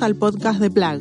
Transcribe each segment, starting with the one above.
Al podcast de Plag.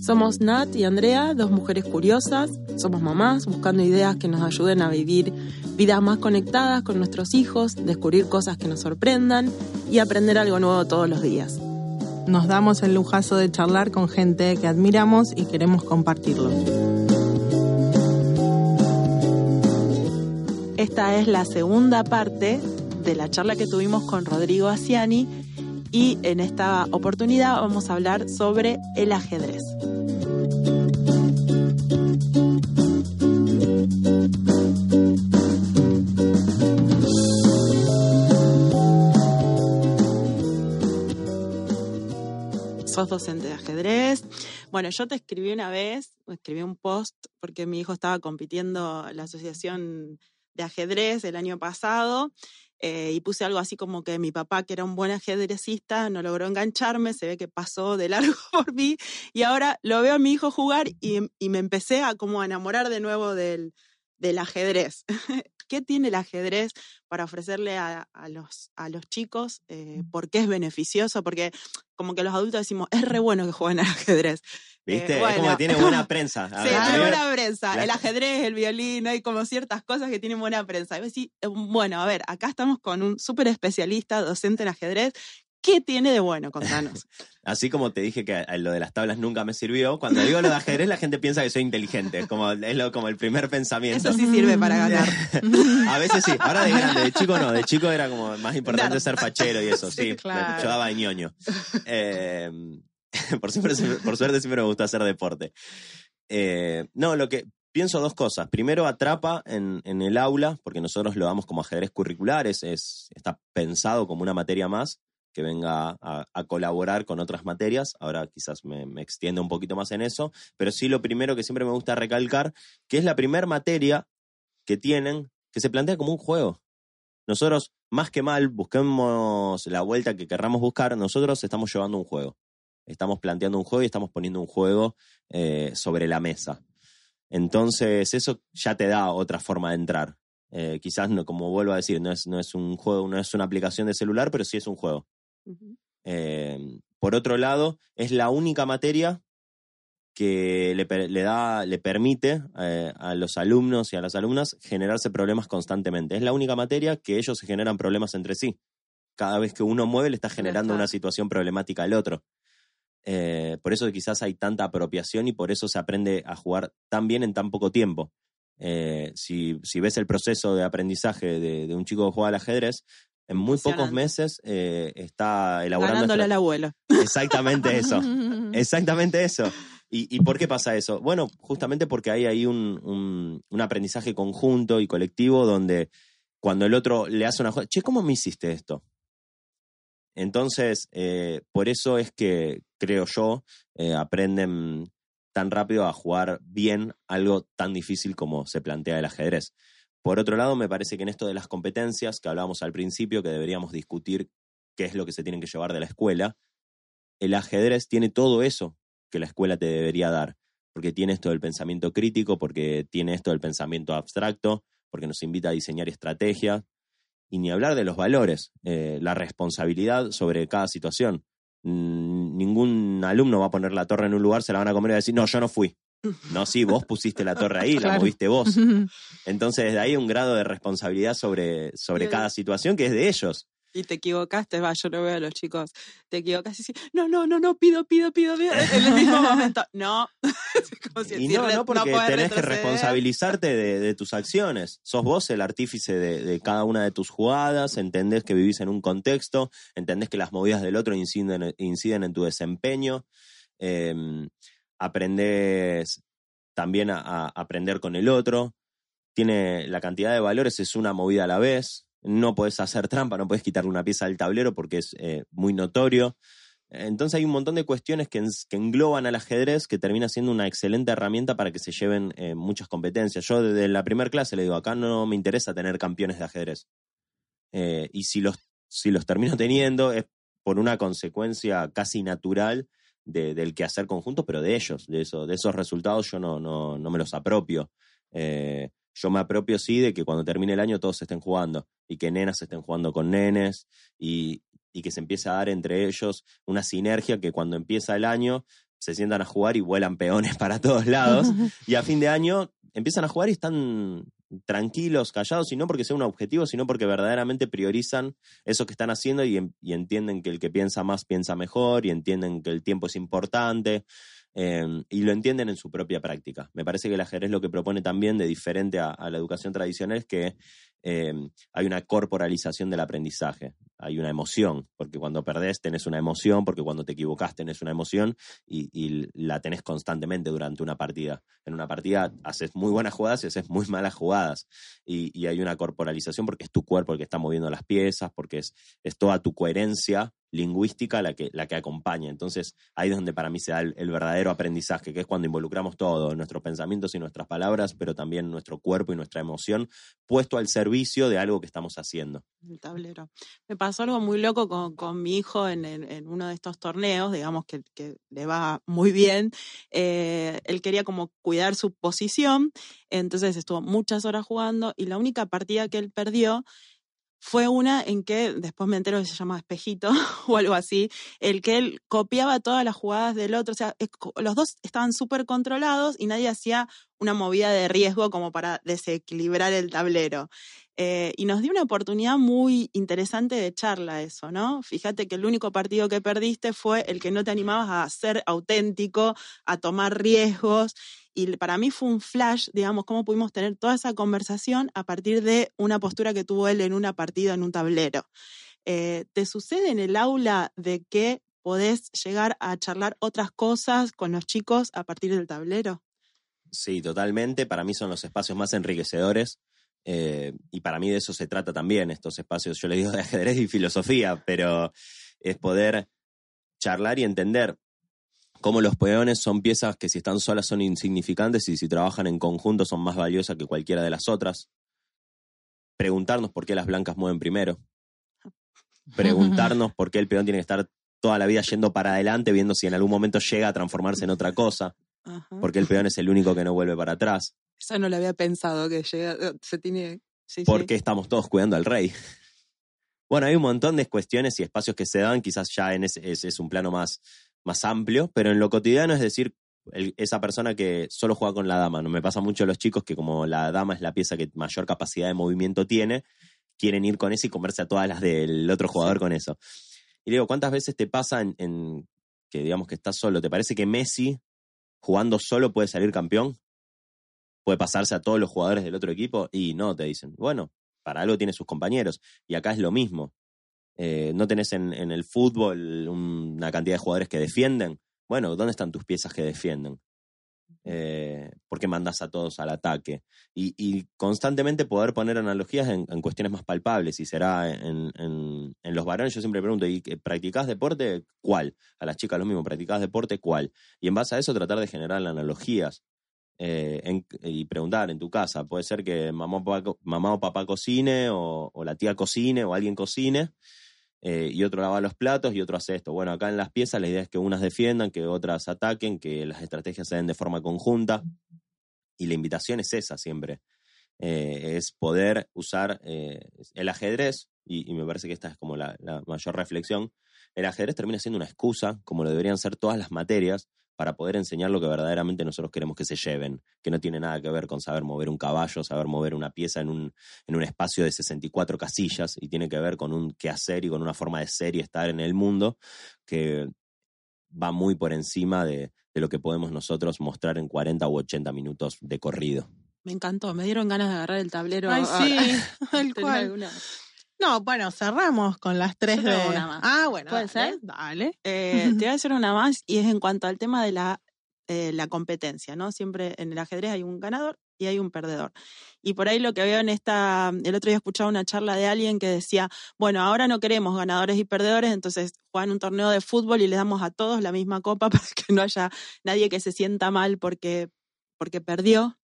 Somos Nat y Andrea, dos mujeres curiosas. Somos mamás buscando ideas que nos ayuden a vivir vidas más conectadas con nuestros hijos, descubrir cosas que nos sorprendan y aprender algo nuevo todos los días. Nos damos el lujazo de charlar con gente que admiramos y queremos compartirlo. Esta es la segunda parte de la charla que tuvimos con Rodrigo Asiani y en esta oportunidad vamos a hablar sobre el ajedrez. sos docente de ajedrez. Bueno, yo te escribí una vez, escribí un post porque mi hijo estaba compitiendo en la asociación de ajedrez el año pasado eh, y puse algo así como que mi papá, que era un buen ajedrecista, no logró engancharme, se ve que pasó de largo por mí y ahora lo veo a mi hijo jugar y, me empecé a como enamorar de nuevo del, del ajedrez. ¿Qué tiene el ajedrez para ofrecerle a, los, a los chicos? Eh, ¿Por qué es beneficioso? Porque como que los adultos decimos, es re bueno que jueguen al ajedrez. ¿Viste? es como que tiene buena prensa. sí, tiene buena prensa. El ajedrez, el violín, hay como ciertas cosas que tienen buena prensa. Y eh, bueno, a ver, acá estamos con un súper especialista, docente en ajedrez, ¿Qué tiene de bueno? Contanos. Así como te dije que lo de las tablas nunca me sirvió, cuando digo lo de ajedrez la gente piensa que soy inteligente, como, es lo, como el primer pensamiento. Eso sí sirve para ganar. A veces sí, ahora de grande, de chico no, de chico era como más importante ser fachero y eso, sí, yo daba de ñoño. Eh, por, por suerte siempre me gustó hacer deporte. Eh, no, lo que pienso dos cosas. Primero, atrapa en, en, el aula, porque nosotros lo damos como ajedrez curriculares, es, está pensado como una materia más que venga a, colaborar con otras materias. Ahora quizás me, me, extiendo un poquito más en eso, pero sí lo primero que siempre me gusta recalcar, que es la primera materia que tienen que se plantea como un juego. Nosotros, más que mal, busquemos la vuelta que querramos buscar, nosotros estamos llevando un juego. Estamos planteando un juego y estamos poniendo un juego eh, sobre la mesa. Entonces, eso ya te da otra forma de entrar. Eh, quizás, no, como vuelvo a decir, no es, no es un juego, no es una aplicación de celular, pero sí es un juego. Em, por otro lado, es la única materia que le, da, le permite eh, a los alumnos y a las alumnas generarse problemas constantemente. Es la única materia que ellos se generan problemas entre sí. Cada vez que uno mueve le está generando una situación problemática al otro. Eh, por eso quizás hay tanta apropiación y por eso se aprende a jugar tan bien en tan poco tiempo. Eh, si, ves el proceso de aprendizaje de, de, un chico que juega al ajedrez, en muy pocos meses eh, está elaborando. Ganándole al abuelo. Exactamente eso. Exactamente eso. ¿Y, por qué pasa eso? Bueno, justamente porque hay ahí un, aprendizaje conjunto y colectivo donde cuando el otro le hace una che, ¿cómo me hiciste esto? Entonces, eh, por eso es que creo yo, eh, aprenden tan rápido a jugar bien algo tan difícil como se plantea el ajedrez. Por otro lado, me parece que en esto de las competencias que hablábamos al principio, que deberíamos discutir qué es lo que se tienen que llevar de la escuela, el ajedrez tiene todo eso que la escuela te debería dar, porque tiene esto del pensamiento crítico, porque tiene esto del pensamiento abstracto, porque nos invita a diseñar estrategias, y ni hablar de los valores, eh, la responsabilidad sobre cada situación. ningún alumno va a poner la torre en un lugar, se la van a comer y va a decir, no, yo no fui. No, sí, vos pusiste la torre ahí, la moviste vos. Entonces, desde ahí un grado de responsabilidad sobre, sobre cada situación que es de ellos. Y te equivocaste, va, yo lo veo a los chicos, te equivocaste y sí, no, no, no, no, pido, pido, pido, pido, en el mismo momento, no. y no, no, porque tenés que responsabilizarte de, tus acciones. Sos vos el artífice de, cada una de tus jugadas, entendés que vivís en un contexto, entendés que las movidas del otro inciden, inciden en tu desempeño. Eh, aprendes también a, aprender con el otro. Tiene la cantidad de valores, es una movida a la vez. No puedes hacer trampa, no puedes quitarle una pieza del tablero porque es eh, muy notorio. Entonces hay un montón de cuestiones que, engloban al ajedrez que termina siendo una excelente herramienta para que se lleven eh, muchas competencias. Yo desde la primera clase le digo, acá no me interesa tener campeones de ajedrez. Eh, y si los, si los termino teniendo es por una consecuencia casi natural de, del quehacer conjunto, pero de ellos, de, eso, de esos resultados yo no, no, no me los apropio. Eh, yo me apropio sí de que cuando termine el año todos estén jugando y que nenas estén jugando con nenes y, y que se empiece a dar entre ellos una sinergia que cuando empieza el año se sientan a jugar y vuelan peones para todos lados. y a fin de año empiezan a jugar y están tranquilos, callados, y no porque sea un objetivo, sino porque verdaderamente priorizan eso que están haciendo y, entienden que el que piensa más piensa mejor y entienden que el tiempo es importante. Em, y lo entienden en su propia práctica. Me parece que el ajedrez lo que propone también de diferente a, la educación tradicional es que Em, hay una corporalización del aprendizaje, hay una emoción, porque cuando perdés tenés una emoción, porque cuando te equivocás tenés una emoción y, la tenés constantemente durante una partida. En una partida haces muy buenas jugadas y haces muy malas jugadas. Y, hay una corporalización porque es tu cuerpo el que está moviendo las piezas, porque es, es toda tu coherencia lingüística la que, la que acompaña. Entonces, ahí es donde para mí se da el, verdadero aprendizaje, que es cuando involucramos todo, nuestros pensamientos y nuestras palabras, pero también nuestro cuerpo y nuestra emoción, puesto al servicio de algo que estamos haciendo. El tablero. Me pasó algo muy loco con, mi hijo en, uno de estos torneos, digamos que, le va muy bien. Eh, él quería como cuidar su posición, entonces estuvo muchas horas jugando y la única partida que él perdió fue una en que después me entero que se llama espejito o algo así, el que él copiaba todas las jugadas del otro, o sea, los dos estaban súper controlados y nadie hacía una movida de riesgo como para desequilibrar el tablero. Eh, y nos dio una oportunidad muy interesante de charla eso, ¿no? Fíjate que el único partido que perdiste fue el que no te animabas a ser auténtico, a tomar riesgos y para mí fue un flash, digamos, cómo pudimos tener toda esa conversación a partir de una postura que tuvo él en una partida en un tablero. Eh, ¿Te sucede en el aula de que podés llegar a charlar otras cosas con los chicos a partir del tablero? Sí, totalmente. Para mí son los espacios más enriquecedores. Eh, y para mí de eso se trata también, estos espacios, yo le digo de ajedrez y filosofía, pero es poder charlar y entender cómo los peones son piezas que si están solas son insignificantes y si trabajan en conjunto son más valiosas que cualquiera de las otras. Preguntarnos por qué las blancas mueven primero. Preguntarnos por qué el peón tiene que estar toda la vida yendo para adelante, viendo si en algún momento llega a transformarse en otra cosa. Porque el peón es el único que no vuelve para atrás. Eso no lo había pensado, que llega, eh, se tiene... porque estamos todos cuidando al rey. Bueno, hay un montón de cuestiones y espacios que se dan, quizás ya en ese es un plano más, más amplio, pero en lo cotidiano es decir, esa persona que solo juega con la dama. No me pasa mucho a los chicos que como la dama es la pieza que mayor capacidad de movimiento tiene, quieren ir con eso y comerse a todas las del otro jugador con eso. Y digo, ¿cuántas veces te pasa en, que digamos que estás solo? ¿Te parece que Messi jugando solo puede salir campeón? ¿Puede pasarse a todos los jugadores del otro equipo? Y no, te dicen. Bueno, para algo tiene sus compañeros. Y acá es lo mismo. Eh, no tenés en, el fútbol una cantidad de jugadores que defienden. Bueno, ¿dónde están tus piezas que defienden? Eh, ¿Por qué mandas a todos al ataque? Y, constantemente poder poner analogías en, cuestiones más palpables. Y será en, los varones, yo siempre pregunto, ¿y practicás deporte? ¿Cuál? A las chicas lo mismo, ¿practicás deporte? ¿Cuál? Y en base a eso tratar de generar analogías. Eh, y preguntar en tu casa, puede ser que mamá o papá, cocine o, o, la tía cocine o alguien cocine eh, y otro lava los platos y otro hace esto. Bueno, acá en las piezas la idea es que unas defiendan, que otras ataquen, que las estrategias se den de forma conjunta. Y la invitación es esa siempre. Eh, es poder usar eh, el ajedrez, y, me parece que esta es como la, mayor reflexión, el ajedrez termina siendo una excusa, como lo deberían ser todas las materias, para poder enseñar lo que verdaderamente nosotros queremos que se lleven, que no tiene nada que ver con saber mover un caballo, saber mover una pieza en un, en un espacio de 64 casillas y tiene que ver con un qué hacer y con una forma de ser y estar en el mundo que va muy por encima de, de lo que podemos nosotros mostrar en 40 u 80 minutos de corrido. Me encantó, me dieron ganas de agarrar el tablero. Ay, sí, el cual. No, bueno, cerramos con las tres de. Ah, bueno. ¿Puede ser? Dale. Eh, te voy a decir una más y es en cuanto al tema de la, eh, la competencia, ¿no? Siempre en el ajedrez hay un ganador y hay un perdedor. Y por ahí lo que veo en esta, el otro día escuchaba una charla de alguien que decía, bueno, ahora no queremos ganadores y perdedores, entonces juegan un torneo de fútbol y le damos a todos la misma copa para que no haya nadie que se sienta mal porque, porque perdió.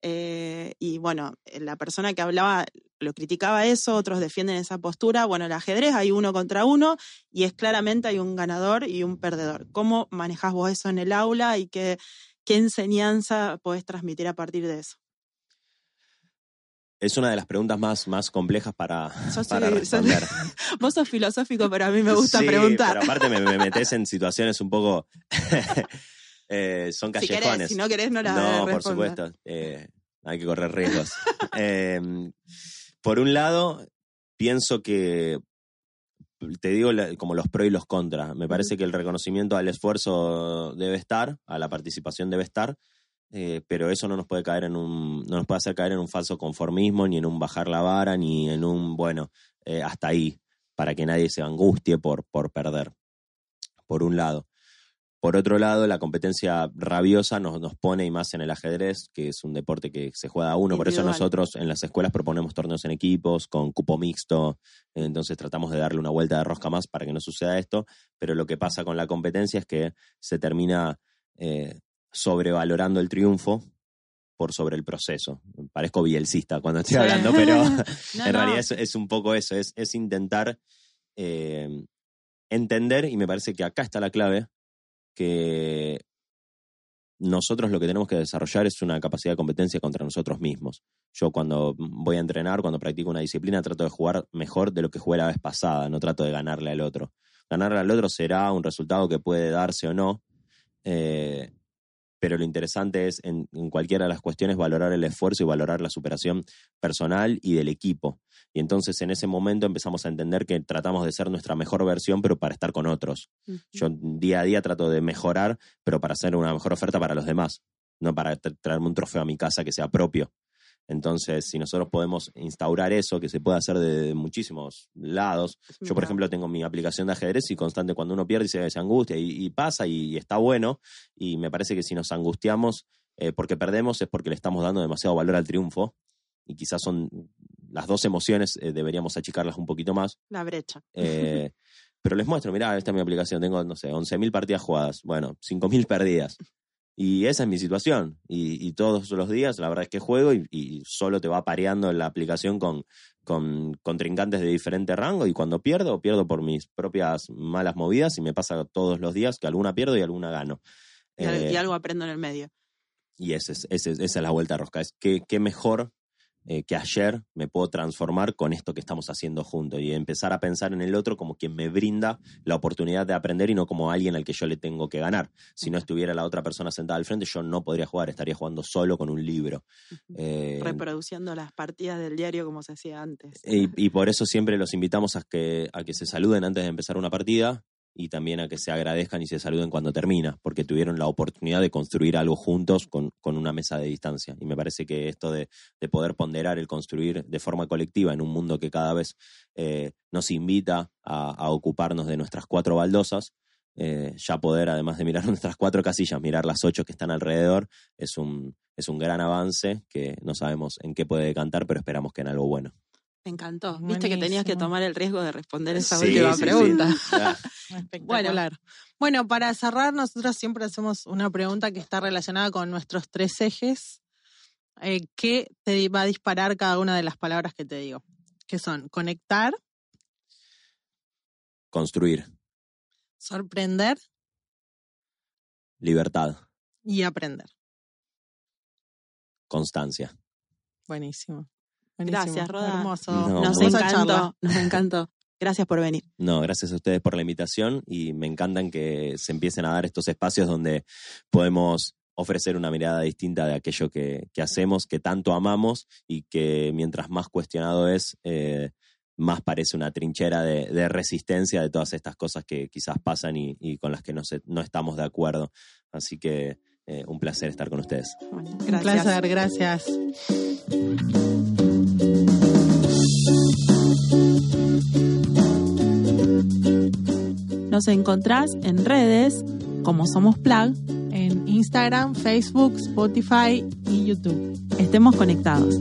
Eh, y bueno, la persona que hablaba lo criticaba eso, otros defienden esa postura. Bueno, el ajedrez hay uno contra uno y es claramente hay un ganador y un perdedor. ¿Cómo manejas vos eso en el aula y qué, qué enseñanza podés transmitir a partir de eso? Es una de las preguntas más, más complejas para, para responder. vos sos filosófico, pero a mí me gusta preguntar. Pero aparte me, metes en situaciones un poco. Eh, son callejones. Si, no querés, no la No, por supuesto. Eh, hay que correr riesgos. Em, por un lado, pienso que. Te digo como los pros y los contras. Me parece que el reconocimiento al esfuerzo debe estar, a la participación debe estar eh, pero eso no nos puede caer en un, no nos puede hacer caer en un falso conformismo, ni en un bajar la vara, ni en un, bueno, eh, hasta ahí, para que nadie se angustie por, por perder, por un lado. Por otro lado, la competencia rabiosa nos, nos pone, y más en el ajedrez, que es un deporte que se juega a uno, por eso nosotros en las escuelas proponemos torneos en equipos, con cupo mixto, entonces tratamos de darle una vuelta de rosca más para que no suceda esto, pero lo que pasa con la competencia es que se termina eh, sobrevalorando el triunfo por sobre el proceso. Parezco bielcista cuando estoy hablando, pero en realidad es, un poco eso, es, es intentar eh, entender, y me parece que acá está la clave, que nosotros lo que tenemos que desarrollar es una capacidad de competencia contra nosotros mismos. Yo cuando voy a entrenar, cuando practico una disciplina, trato de jugar mejor de lo que jugué la vez pasada, no trato de ganarle al otro. Ganarle al otro será un resultado que puede darse o no, eh, pero lo interesante es en, cualquiera de las cuestiones valorar el esfuerzo y valorar la superación personal y del equipo. Y entonces en ese momento empezamos a entender que tratamos de ser nuestra mejor versión, pero para estar con otros. Yo día a día trato de mejorar, pero para hacer una mejor oferta para los demás, no para traerme un trofeo a mi casa que sea propio. Entonces, si nosotros podemos instaurar eso, que se puede hacer de, muchísimos lados. Yo, por ejemplo, tengo mi aplicación de ajedrez y constante cuando uno pierde se, se angustia y, pasa y, está bueno. Y me parece que si nos angustiamos eh, porque perdemos es porque le estamos dando demasiado valor al triunfo. Y quizás son las dos emociones, eh, deberíamos achicarlas un poquito más. La brecha. Eh, pero les muestro, mirá, esta es mi aplicación, tengo, no sé, 11.000 partidas jugadas, bueno, 5.000 perdidas. Y esa es mi situación. Y, todos los días, la verdad es que juego y, solo te va pareando la aplicación con, con contrincantes de diferente rango. Y cuando pierdo, pierdo por mis propias malas movidas y me pasa todos los días que alguna pierdo y alguna gano. Y, eh, algo aprendo en el medio. Y ese es, esa es la vuelta rosca. Es que, qué mejor eh, que ayer me puedo transformar con esto que estamos haciendo juntos y empezar a pensar en el otro como quien me brinda la oportunidad de aprender y no como alguien al que yo le tengo que ganar. Si no estuviera la otra persona sentada al frente, yo no podría jugar, estaría jugando solo con un libro. Eh, Reproduciendo las partidas del diario como se hacía antes. Y, por eso siempre los invitamos a que, a que se saluden antes de empezar una partida y también a que se agradezcan y se saluden cuando termina, porque tuvieron la oportunidad de construir algo juntos con, una mesa de distancia. Y me parece que esto de, poder ponderar el construir de forma colectiva en un mundo que cada vez eh, nos invita a, ocuparnos de nuestras cuatro baldosas, eh, ya poder, además de mirar nuestras cuatro casillas, mirar las ocho que están alrededor, es un, es un gran avance que no sabemos en qué puede decantar, pero esperamos que en algo bueno. Me encantó. Viste que tenías que tomar el riesgo de responder esa última pregunta. bueno, bueno, para cerrar, nosotros siempre hacemos una pregunta que está relacionada con nuestros tres ejes. Eh, ¿Qué te va a disparar cada una de las palabras que te digo? Que son conectar, construir, sorprender, libertad y aprender. Constancia. Buenísimo. Gracias, Roda. Hermoso. Nos encantó, nos encantó. Gracias por venir. No, gracias a ustedes por la invitación y me encantan que se empiecen a dar estos espacios donde podemos ofrecer una mirada distinta de aquello que, hacemos, que tanto amamos y que mientras más cuestionado es, eh, más parece una trinchera de, resistencia de todas estas cosas que quizás pasan y, con las que no, no estamos de acuerdo. Así que eh, un placer estar con ustedes. gracias. Un placer, gracias. Nos encontrás en redes como Somos Plug, en Instagram, Facebook, Spotify y YouTube. Estemos conectados.